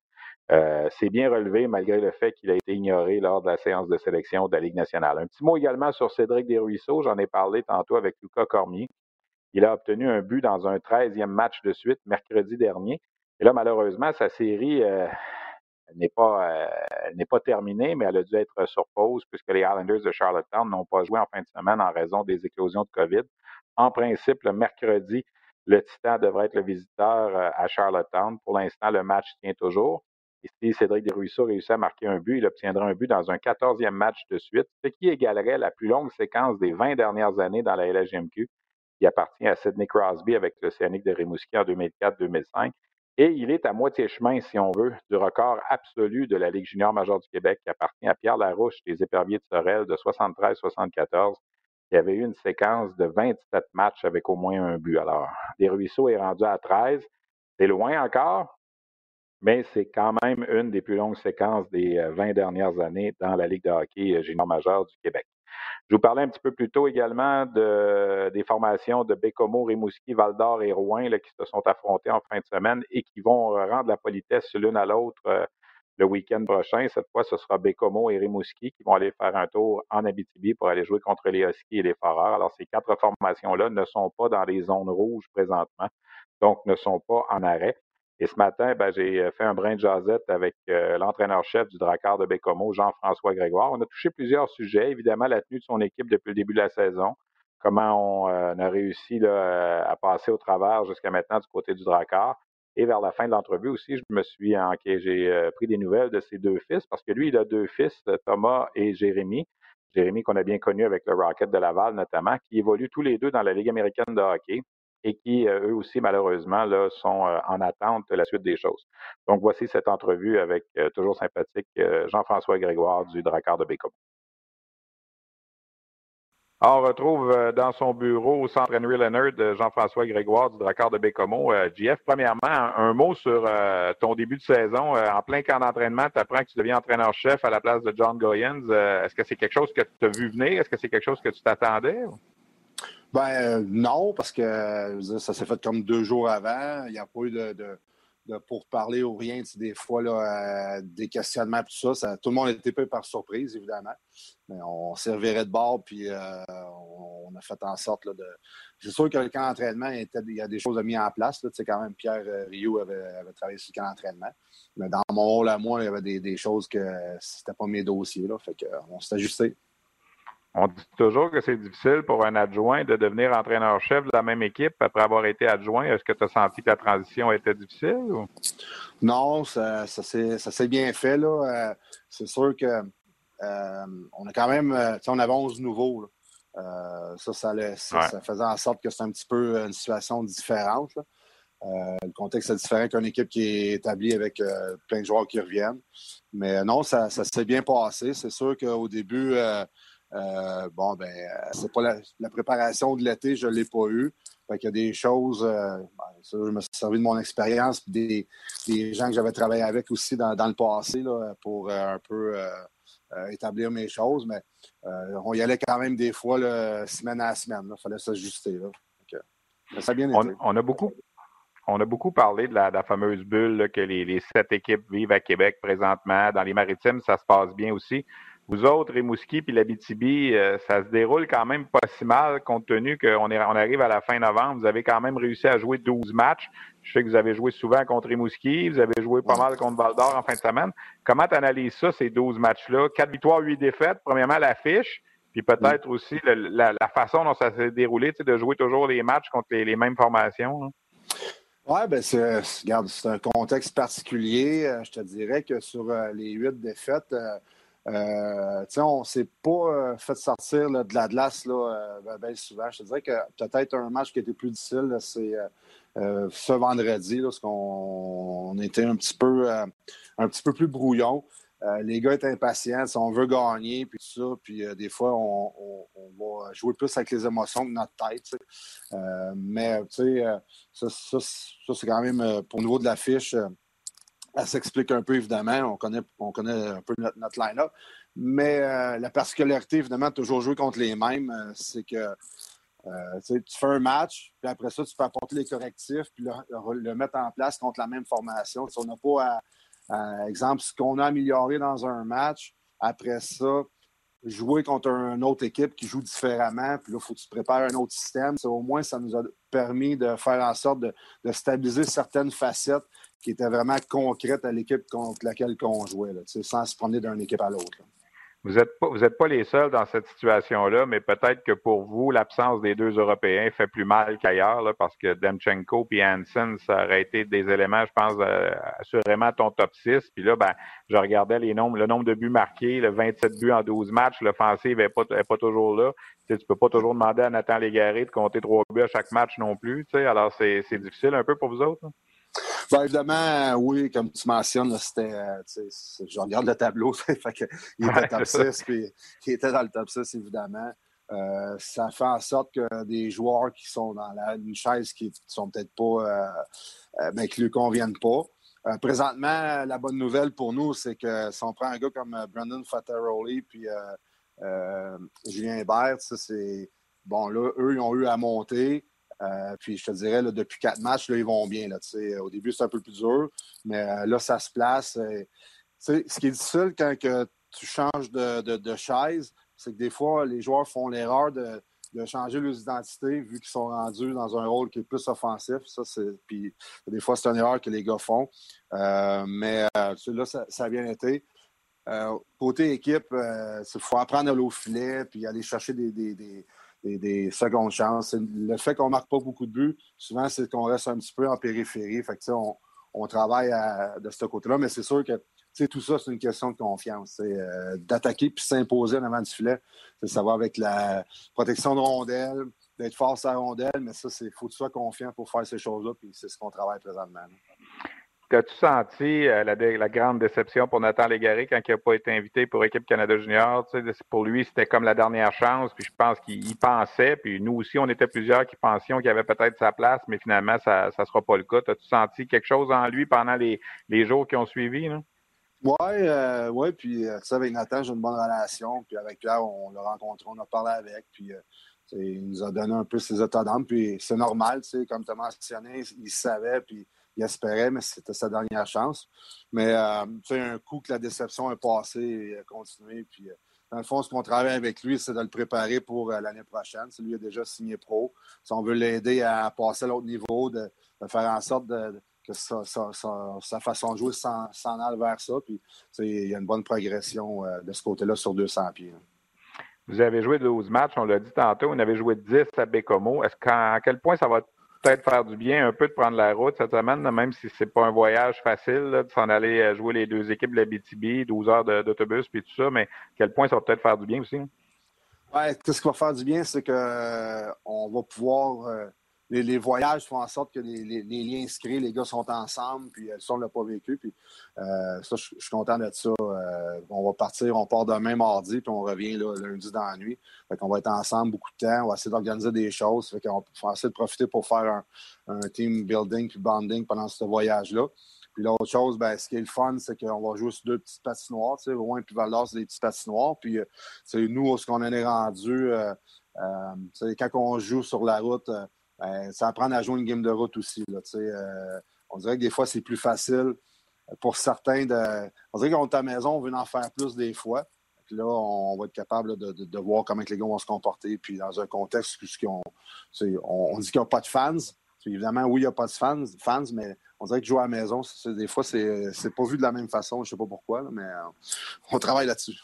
Euh, c'est bien relevé malgré le fait qu'il a été ignoré lors de la séance de sélection de la Ligue nationale. Un petit mot également sur Cédric Desruisseaux. J'en ai parlé tantôt avec Lucas Cormier. Il a obtenu un but dans un 13e match de suite mercredi dernier. Et là, malheureusement, sa série euh, n'est pas, euh, n'est pas terminée, mais elle a dû être sur pause puisque les Islanders de Charlottetown n'ont pas joué en fin de semaine en raison des éclosions de COVID. En principe, le mercredi, le Titan devrait être le visiteur à Charlottetown. Pour l'instant, le match tient toujours. Et si Cédric Desruisseaux réussit à marquer un but, il obtiendra un but dans un 14e match de suite, ce qui égalerait la plus longue séquence des 20 dernières années dans la LHMQ, qui appartient à Sidney Crosby avec l'Océanique de Rimouski en 2004-2005. Et il est à moitié chemin, si on veut, du record absolu de la Ligue junior majeure du Québec, qui appartient à Pierre Larouche des Éperviers de Sorel de 73-74, qui avait eu une séquence de 27 matchs avec au moins un but. Alors, Desruisseaux est rendu à 13. C'est loin encore, mais c'est quand même une des plus longues séquences des 20 euh, dernières années dans la Ligue de hockey euh, junior majeur du Québec. Je vous parlais un petit peu plus tôt également de, des formations de Bécomo, Rimouski, Val-d'Or et Rouen là, qui se sont affrontées en fin de semaine et qui vont euh, rendre la politesse l'une à l'autre le week-end prochain. Cette fois, ce sera Bécomo et Rimouski qui vont aller faire un tour en Abitibi pour aller jouer contre les Huskies et les Foreurs. Alors, ces quatre formations-là ne sont pas dans les zones rouges présentement, donc ne sont pas en arrêt. Et ce matin, ben, j'ai euh, fait un brin de jasette avec euh, l'entraîneur-chef du Drakkar de Bécomo, Jean-François Grégoire. On a touché plusieurs sujets. Évidemment, la tenue de son équipe depuis le début de la saison, comment on, euh, a réussi à passer au travers jusqu'à maintenant du côté du Drakkar. Et vers la fin de l'entrevue aussi, je me suis enqué, j'ai pris des nouvelles de ses deux fils, parce que lui, il a deux fils, Thomas et Jérémy. Jérémy qu'on a bien connu avec le Rocket de Laval notamment, qui évoluent tous les deux dans la Ligue américaine de hockey et qui, euh, eux aussi, malheureusement, là, sont euh, en attente de la suite des choses. Donc, voici cette entrevue avec euh, toujours sympathique Jean-François Grégoire du Drakkar de Bécomo. on retrouve dans son bureau au centre Henry Leonard Jean-François Grégoire du Drakkar de Bécomo. JF, premièrement, un mot sur ton début de saison. en plein camp d'entraînement, tu apprends que tu deviens entraîneur-chef à la place de John Goyens. Est-ce que c'est quelque chose que tu as vu venir? Est-ce que c'est quelque chose que tu t'attendais? Ben euh, non, parce que ça s'est fait comme deux jours avant. Il n'y a pas eu de, de, ou rien. Des fois, là, euh, des questionnements, tout ça, Tout le monde était peu par surprise, évidemment. Mais on servirait de bord, puis euh, on, a fait en sorte de. C'est sûr que le camp d'entraînement, il, y a des choses à mettre en place. Là. Quand même, Pierre Rio avait, travaillé sur le camp d'entraînement. Mais dans mon rôle à moi, il y avait des, des choses que c'était pas mes dossiers. Là. Fait qu'on s'est ajusté. On dit toujours que c'est difficile pour un adjoint de devenir entraîneur-chef de la même équipe après avoir été adjoint. Est-ce que tu as senti que la transition était difficile? Non, ça, s'est bien fait. Là. Euh, c'est sûr que euh, on a quand même, euh, on avait 11 nouveaux. ça, ça, faisait en sorte que c'est un petit peu une situation différente. le contexte est différent qu'une équipe qui est établie avec plein de joueurs qui reviennent. Mais non, ça, ça s'est bien passé. C'est sûr qu'au début, euh, bon, ben, euh, c'est pas la, préparation de l'été, je ne l'ai pas eu. Fait qu'il y a des choses, euh, ben, je me suis servi de mon expérience, des, des gens que j'avais travaillé avec aussi dans, le passé là, pour un peu établir mes choses. Mais on y allait quand même des fois semaine à semaine. Il fallait s'ajuster. ça a bien été. On, a beaucoup. On a beaucoup parlé de la, fameuse bulle que les, les, sept équipes vivent à Québec présentement. Dans les maritimes, ça se passe bien aussi. Vous autres, Rimouski puis l'Abitibi, euh, ça se déroule quand même pas si mal, compte tenu qu'on est, on arrive à la fin novembre. Vous avez quand même réussi à jouer 12 matchs. Je sais que vous avez joué souvent contre Rimouski, vous avez joué pas mal contre Val d'Or en fin de semaine. Comment tu analyses ça, ces 12 matchs-là? Quatre victoires, huit défaites. Premièrement, l'affiche, puis peut-être aussi la, façon dont ça s'est déroulé, de jouer toujours les matchs contre les, mêmes formations. Oui, ben c'est, c'est un contexte particulier. Euh, je te dirais que sur euh, les huit défaites, euh, on s'est pas fait sortir de la glace là, ben, ben souvent. Je te dirais que peut-être un match qui était plus difficile, c'est ce vendredi, lorsqu'on était un petit peu, un petit peu plus brouillon. Euh, les gars sont impatients, on veut gagner, puis tout ça, puis euh, des fois, on, va jouer plus avec les émotions que notre tête. Euh, mais, sais, ça, c'est quand même, pour le niveau de l'affiche, ça s'explique un peu, évidemment. On connaît, on connaît un peu notre, line-up. Mais la particularité, évidemment, de toujours jouer contre les mêmes, c'est que tu fais un match, puis après ça, tu peux apporter les correctifs, puis le, mettre en place contre la même formation. on n'a pas à euh, exemple, ce qu'on a amélioré dans un match, après ça, jouer contre une autre équipe qui joue différemment, puis là, il faut que tu prépares un autre système. au moins, ça nous a permis de faire en sorte de, stabiliser certaines facettes qui étaient vraiment concrètes à l'équipe contre laquelle on jouait, sans se promener d'une équipe à l'autre. Vous n'êtes pas, pas les seuls dans cette situation-là, mais peut-être que pour vous, l'absence des deux Européens fait plus mal qu'ailleurs, parce que Demchenko et Hansen, ça aurait été des éléments, je pense, euh, assurément ton top 6. Puis là, ben, je regardais les nombres, le nombre de buts marqués, le 27 buts en 12 matchs, l'offensive n'est pas, est pas toujours là. Tu, ne peux pas toujours demander à Nathan Légaré de compter trois buts à chaque match non plus. Alors, c'est difficile un peu pour vous autres. Ben, évidemment, oui, comme tu mentionnes, c'était. Euh, je regarde le tableau, fait que, il était top 6, puis il était dans le top 6, évidemment. Euh, ça fait en sorte que des joueurs qui sont dans la, une chaise qui ne sont peut-être pas, euh, mais qui ne lui conviennent pas. présentement, la bonne nouvelle pour nous, c'est que si on prend un gars comme Brandon Fattaroli puis Julien Hébert, c'est bon là, eux, ils ont eu à monter. Euh, puis je te dirais, depuis quatre matchs, là, ils vont bien. Là, au début, c'est un peu plus dur, mais euh, là, ça se place. Euh, ce qui est difficile quand que tu changes de, chaise, c'est que des fois, les joueurs font l'erreur de, changer leurs identités vu qu'ils sont rendus dans un rôle qui est plus offensif. Ça, puis des fois, c'est une erreur que les gars font. mais là, ça, a bien été. côté équipe, il faut apprendre à l'eau filet puis aller chercher des, secondes chances. Le fait qu'on ne marque pas beaucoup de buts, souvent, c'est qu'on reste un petit peu en périphérie. Fait que, on, on travaille de ce côté-là, mais c'est sûr que tout ça, c'est une question de confiance. Euh, d'attaquer puis s'imposer en avant du filet. C'est savoir avec la protection de rondelle, d'être fort à rondelle, mais ça, il faut que tu sois confiant pour faire ces choses-là, puis c'est ce qu'on travaille présentement. As-tu senti euh, la, grande déception pour Nathan Légaré quand il n'a pas été invité pour Équipe Canada Junior? pour lui, c'était comme la dernière chance, puis je pense qu'il pensait, puis nous aussi, on était plusieurs qui pensions qu'il avait peut-être sa place, mais finalement, ça ne sera pas le cas. As-tu senti quelque chose en lui pendant les, jours qui ont suivi? Oui, euh, ouais, puis euh, sais, avec Nathan, j'ai une bonne relation, puis avec Pierre, on l'a rencontré, on a parlé avec, puis il nous a donné un peu ses états d'âme, puis c'est normal, comme tu as mentionné, il savait, puis il espérait, mais c'était sa dernière chance. Mais euh, un coup que la déception est passée et a continué. Puis, euh, dans le fond, ce qu'on travaille avec lui, c'est de le préparer pour euh, l'année prochaine. C'est lui a déjà signé pro. Si on veut l'aider à passer à l'autre niveau, de, faire en sorte que sa, façon de jouer s'en aille vers ça. Puis, il y a une bonne progression de ce côté-là sur 200 pieds. Vous avez joué 12 matchs, on l'a dit tantôt, on avait joué 10 à Bécomo. Est-ce qu'à quel point ça va peut-être faire du bien un peu de prendre la route cette semaine, même si c'est pas un voyage facile de s'en aller euh, jouer les deux équipes de la BTB, 12 heures d'autobus puis tout ça, mais quel point ça va peut-être faire du bien aussi? Oui, ce qui va faire du bien, c'est qu'on euh, va pouvoir euh, les, voyages font en sorte que les, liens inscrits, les gars sont ensemble, puis euh, ça, on ne l'a pas vécu. Puis euh, ça, je, suis content de ça. Euh, on va partir, on part demain mardi, puis on revient lundi dans la nuit. Fait qu'on va être ensemble beaucoup de temps. On va essayer d'organiser des choses. Fait qu'on va essayer de profiter pour faire un, team building puis bonding pendant ce voyage-là. Puis l'autre chose, ben, ce qui est le fun, c'est qu'on va jouer sur deux petites patinoires. Tu sais, Rouen et Val c'est des petites patinoires. Puis c'est nous, ce qu'on en est rendu, quand on joue sur la route, ben, ça apprend à jouer une game de route aussi. Euh, on dirait que des fois, c'est plus facile pour certains de. On dirait qu'on est à la maison, on veut en faire plus des fois. là, on va être capable de, de, voir comment les gars vont se comporter. Puis dans un contexte où on, on, dit qu'il n'y a pas de fans. Évidemment, oui, il n'y a pas de fans, fans, mais on dirait que jouer à la maison, des fois, c'est pas vu de la même façon. Je ne sais pas pourquoi, mais on travaille là-dessus.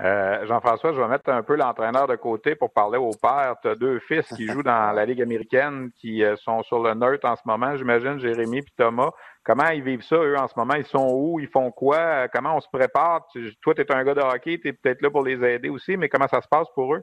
Euh, Jean-François, je vais mettre un peu l'entraîneur de côté pour parler au père. Tu as deux fils qui jouent dans la Ligue américaine, qui euh, sont sur le NERT en ce moment, j'imagine, Jérémy et Thomas. Comment ils vivent ça, eux, en ce moment? Ils sont où? Ils font quoi? Comment on se prépare? toi, tu es un gars de hockey, tu peut-être là pour les aider aussi, mais comment ça se passe pour eux?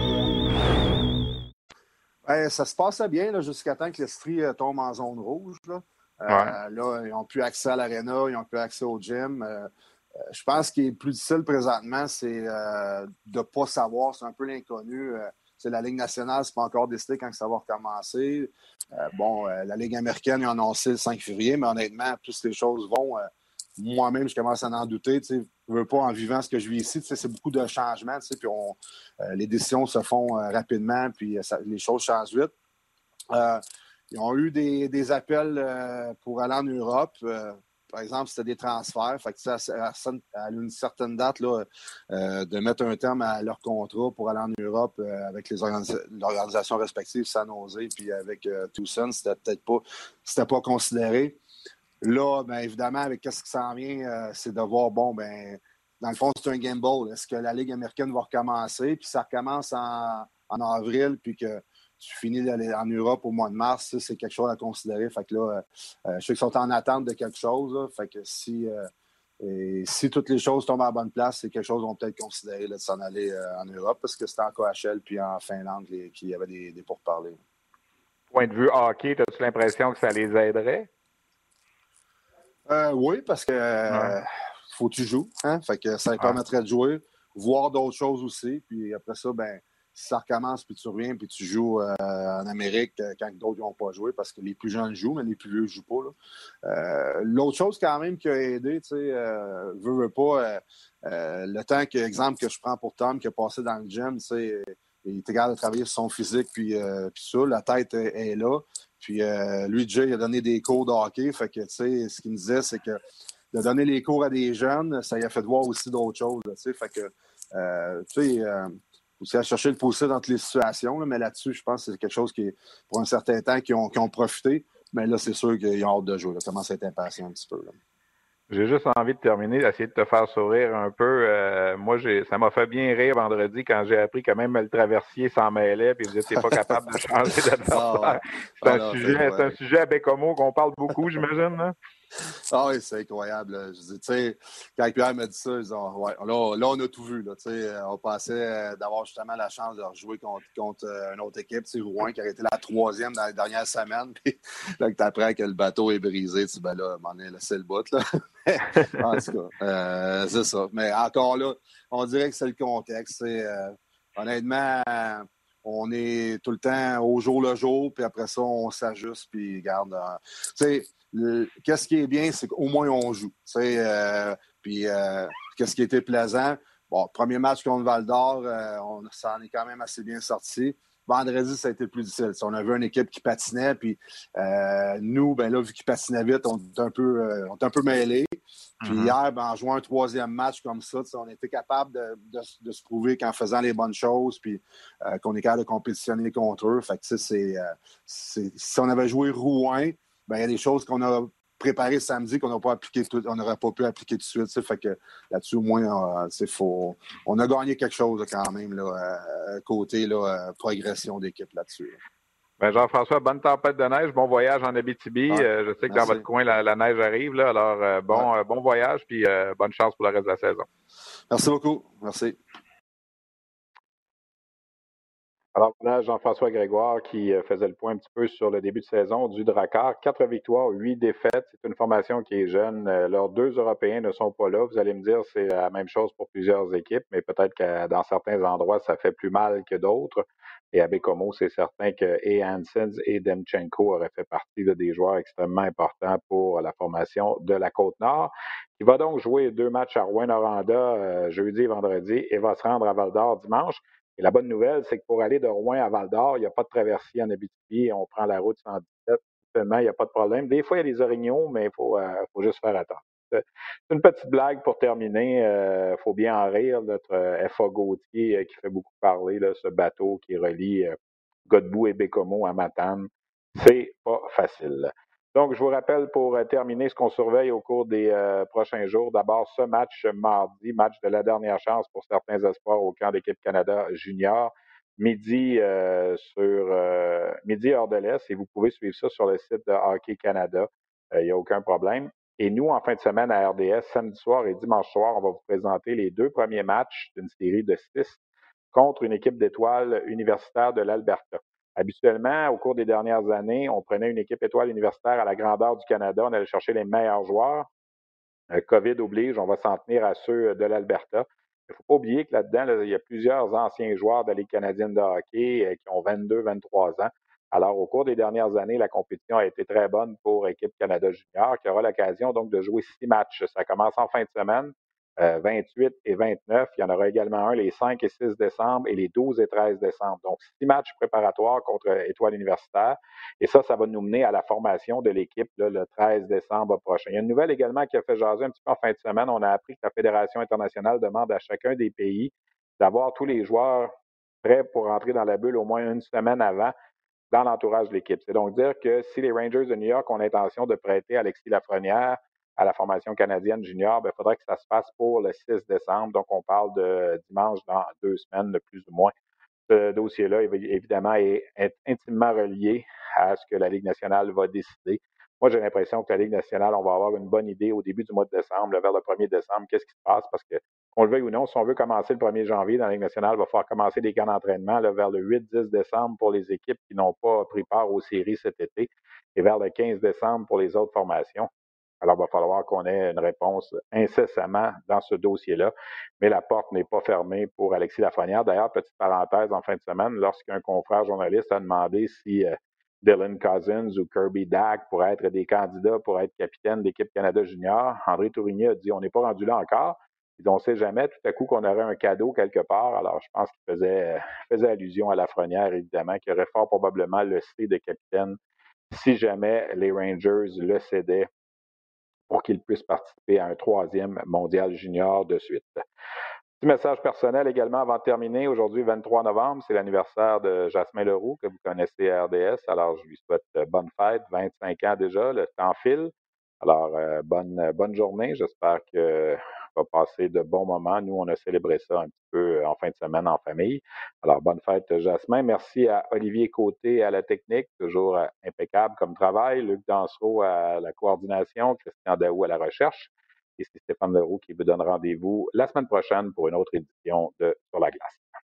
Ben, ça se passait bien jusqu'à temps que l'Estrie euh, tombe en zone rouge. Là. Euh, là, ils n'ont plus accès à l'aréna, ils n'ont plus accès au gym. Euh, je pense ce qui est plus difficile présentement, c'est de ne pas savoir. C'est un peu l'inconnu. c'est la Ligue nationale, c'est pas encore décidé quand ça va recommencer. bon, la Ligue américaine a annoncé le 5 février, mais honnêtement, plus les choses vont, moi-même, je commence à en douter. Veux pas en vivant ce que je vis ici. C'est beaucoup de changements. Puis euh, les décisions se font euh, rapidement, puis euh, les choses changent vite. ils ont eu des, appels pour aller en Europe. par exemple, c'était des transferts. Fait à, une certaine date là, de mettre un terme à leur contrat pour aller en Europe avec les organisations respectives, San Jose, puis avec Tucson, c'était peut-être pas, pas considéré. Là, bien évidemment, avec ce qui s'en vient, euh, c'est de voir, bon, ben dans le fond, c'est un gamble. Est-ce que la Ligue américaine va recommencer? Puis ça recommence en, avril, puis que tu finis en Europe au mois de mars, c'est quelque chose à considérer. Fait que là, euh, je sais qu'ils sont en attente de quelque chose. fait que si, euh, si toutes les choses tombent à bonne place, c'est quelque chose qu'on peut peut-être considérer de s'en aller en Europe parce que c'était en KHL puis en Finlande qu'il y avait des, des pourparlers. Point de vue hockey, as-tu l'impression que ça les aiderait? Euh, oui, parce que euh, faut que tu joues. Hein? Fait que ça permettrait de jouer, voir d'autres choses aussi. Puis après ça, ben, si ça recommence, puis tu reviens, puis tu joues euh, en Amérique quand d'autres n'ont pas joué, parce que les plus jeunes jouent, mais les plus vieux ne jouent pas. L'autre chose quand même qui a aidé, tu sais, veut, veut pas, le temps que, exemple, que je prends pour Tom, qui a passé dans le gym, tu sais, il était capable de travailler sur son physique, puis, puis ça, la tête est là. Puis euh, lui, Jay, il a donné des cours de hockey. Fait que, tu sais, ce qu'il me disait, c'est que de donner les cours à des jeunes, ça lui a fait voir aussi d'autres choses. Tu sais, fait que, euh, tu sais, euh, aussi à chercher le dans toutes les situations. mais là-dessus, je pense que c'est quelque chose qui, pour un certain temps, qui ont profité. Mais là, c'est sûr qu'ils ont hâte de jouer. Là. Ça commence à être impatient un petit peu. Là. J'ai juste envie de terminer, d'essayer de te faire sourire un peu. Euh, moi, j'ai, ça m'a fait bien rire vendredi quand j'ai appris que même le traversier s'en mêlait puis vous n'étiez pas capable de changer d'adversaire. Ah c'est, un, ah sujet, c'est un sujet à Bécomo qu'on parle beaucoup, j'imagine. Là. Ah oui, c'est incroyable. Je dis, tu sais, quand Pierre m'a dit ça, ils ont, ouais, là, là, on a tout vu. Là, on pensait euh, d'avoir justement la chance de rejouer contre, contre euh, une autre équipe, Rouen, qui a été la troisième dans les dernières semaines. Puis là, que tu apprends que le bateau est brisé, tu ben là, m'en est laissé le bout. Là. en tout cas, euh, c'est ça. Mais encore là, on dirait que c'est le contexte. honnêtement, on est tout le temps au jour le jour, puis après ça, on s'ajuste, puis garde. Qu'est-ce qui est bien, c'est qu'au moins on joue. Euh, puis euh, qu'est-ce qui était plaisant? Bon, premier match contre Val d'Or, euh, on s'en est quand même assez bien sorti. Vendredi, ça a été plus difficile. On avait une équipe qui patinait, puis nous, ben là, vu qu'ils patinaient vite, on est un peu, on un peu mêlés. Puis mm-hmm. hier, ben, en jouant un troisième match comme ça, on était capable de, se prouver qu'en faisant les bonnes choses, puis qu'on est capable de compétitionner contre eux. Fait que, c'est, si on avait joué Rouen, ben, il y a des choses qu'on a préparées samedi qu'on pas appliqué on n'aurait pas pu appliquer tout de suite. Fait que là-dessus, au moins, c'est euh, faux. On a gagné quelque chose quand même, là, euh, côté là, euh, progression d'équipe là-dessus. Ben Jean-François, bonne tempête de neige, bon voyage en Abitibi. Ah, je sais que dans votre coin, la, neige arrive. Là, alors, bon, bon voyage, puis bonne chance pour le reste de la saison. Merci beaucoup. Merci. Alors là, Jean-François Grégoire qui euh, faisait le point un petit peu sur le début de saison du Drakkar. Quatre victoires, huit défaites. C'est une formation qui est jeune. Euh, leurs deux Européens ne sont pas là. Vous allez me dire, c'est la même chose pour plusieurs équipes, mais peut-être que dans certains endroits, ça fait plus mal que d'autres. Et à Bécomo, c'est certain que et Hansens et Demchenko auraient fait partie des joueurs extrêmement importants pour la formation de la Côte-Nord, qui va donc jouer deux matchs à Rouen-Noranda euh, jeudi et vendredi et va se rendre à Val-d'Or dimanche. Et la bonne nouvelle, c'est que pour aller de Rouen à Val-d'Or, il n'y a pas de traversier en Abitibi. On prend la route 117. Seulement, il n'y a pas de problème. Des fois, il y a des orignaux, mais il faut, euh, faut juste faire attention. C'est une petite blague pour terminer. Il euh, faut bien en rire. Notre euh, FA Gauthier qui fait beaucoup parler, là, ce bateau qui relie Godbout et Bécomo à Matane. C'est pas facile. Donc, je vous rappelle pour euh, terminer ce qu'on surveille au cours des euh, prochains jours. D'abord, ce match mardi, match de la dernière chance pour certains espoirs au camp d'équipe Canada junior, midi euh, sur midi hors de l'Est, et vous pouvez suivre ça sur le site de Hockey Canada. Il n'y a aucun problème. Et nous, en fin de semaine à RDS, samedi soir et dimanche soir, on va vous présenter les deux premiers matchs d'une série de six contre une équipe d'étoiles universitaire de l'Alberta. Habituellement, au cours des dernières années, on prenait une équipe étoile universitaire à la grandeur du Canada, on allait chercher les meilleurs joueurs. Euh, COVID oblige, on va s'en tenir à ceux de l'Alberta. Il ne faut pas oublier que là-dedans, il y a plusieurs anciens joueurs de la Ligue canadienne de hockey euh, qui ont 22, 23 ans. Alors, au cours des dernières années, la compétition a été très bonne pour l'équipe Canada Junior, qui aura l'occasion donc de jouer six matchs. Ça commence en fin de semaine. 28 euh, et 29. Il y en aura également un les 5 et 6 décembre et les 12 et 13 décembre. Donc, six matchs préparatoires contre Étoile universitaire. Et ça, ça va nous mener à la formation de l'équipe le 13 décembre prochain. Il y a une nouvelle également qui a fait jaser un petit peu en fin de semaine. On a appris que la Fédération internationale demande à chacun des pays d'avoir tous les joueurs prêts pour entrer dans la bulle au moins une semaine avant dans l'entourage de l'équipe. C'est donc dire que si les Rangers de New York ont l'intention de prêter Alexis Lafrenière à la formation canadienne junior, il ben, faudrait que ça se fasse pour le 6 décembre. Donc, on parle de dimanche dans deux semaines, de plus ou moins. Ce dossier-là, évidemment, est, intimement relié à ce que la Ligue nationale va décider. Moi, j'ai l'impression que la Ligue nationale, on va avoir une bonne idée au début du mois de décembre, vers le 1er décembre, qu'est-ce qui se passe, parce que, qu'on le veuille ou non, si on veut commencer le 1er janvier dans la Ligue nationale, il va falloir commencer des camps d'entraînement vers le 8-10 décembre pour les équipes qui n'ont pas pris part aux séries cet été et vers le 15 décembre pour les autres formations. Alors, il va falloir qu'on ait une réponse incessamment dans ce dossier-là. Mais la porte n'est pas fermée pour Alexis Lafrenière. D'ailleurs, petite parenthèse en fin de semaine, lorsqu'un confrère journaliste a demandé si euh, Dylan Cousins ou Kirby Dack pourraient être des candidats pour être capitaine d'équipe Canada Junior, André Tourigny a dit on n'est pas rendu là encore. on ne sait jamais tout à coup qu'on aurait un cadeau quelque part. Alors, je pense qu'il faisait, faisait allusion à Lafrenière, évidemment, qui aurait fort probablement le C de capitaine si jamais les Rangers le cédaient pour qu'il puisse participer à un troisième mondial junior de suite. Petit message personnel également avant de terminer. Aujourd'hui, 23 novembre, c'est l'anniversaire de Jasmin Leroux, que vous connaissez à RDS. Alors, je lui souhaite bonne fête, 25 ans déjà, le temps file. Alors, euh, bonne, bonne journée. J'espère que va passer de bons moments. Nous, on a célébré ça un petit peu euh, en fin de semaine en famille. Alors, bonne fête, Jasmin. Merci à Olivier Côté à la technique, toujours euh, impeccable comme travail. Luc Dansereau à la coordination, Christian Daou à la recherche. Et c'est Stéphane Leroux qui vous donne rendez-vous la semaine prochaine pour une autre édition de Sur la glace.